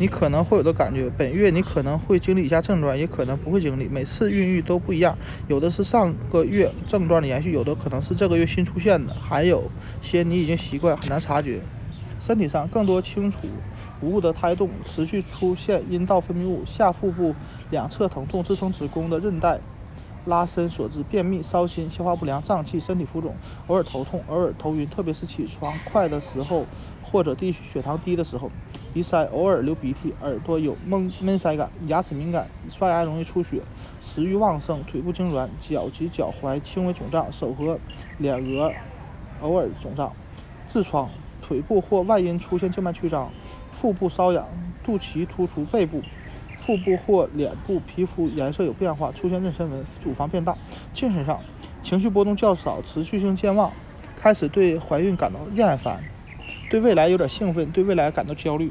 你可能会有的感觉。本月你可能会经历以下症状，也可能不会经历。每次孕育都不一样，有的是上个月症状的延续，有的可能是这个月新出现的，还有些你已经习惯，很难察觉。身体上更多清楚无误的胎动，持续出现阴道分泌物，下腹部两侧疼痛，支撑子宫的韧带拉伸所致，便秘、烧心、消化不良、胀气、身体浮肿，偶尔头痛，偶尔头晕，特别是起床快的时候或者低血糖低的时候，鼻塞，偶尔流鼻涕，耳朵有闷闷塞感，牙齿敏感，刷牙容易出血，食欲旺盛，腿部痉挛，脚及脚踝轻微肿胀，手和脸额偶尔肿胀，痔疮。腿部或外阴出现静脉曲张，腹部瘙痒，肚脐突出，背部、腹部或脸部皮肤颜色有变化，出现妊娠纹，乳房变大。精神上，情绪波动较少，持续性健忘，开始对怀孕感到厌烦，对未来有点兴奋，对未来感到焦虑。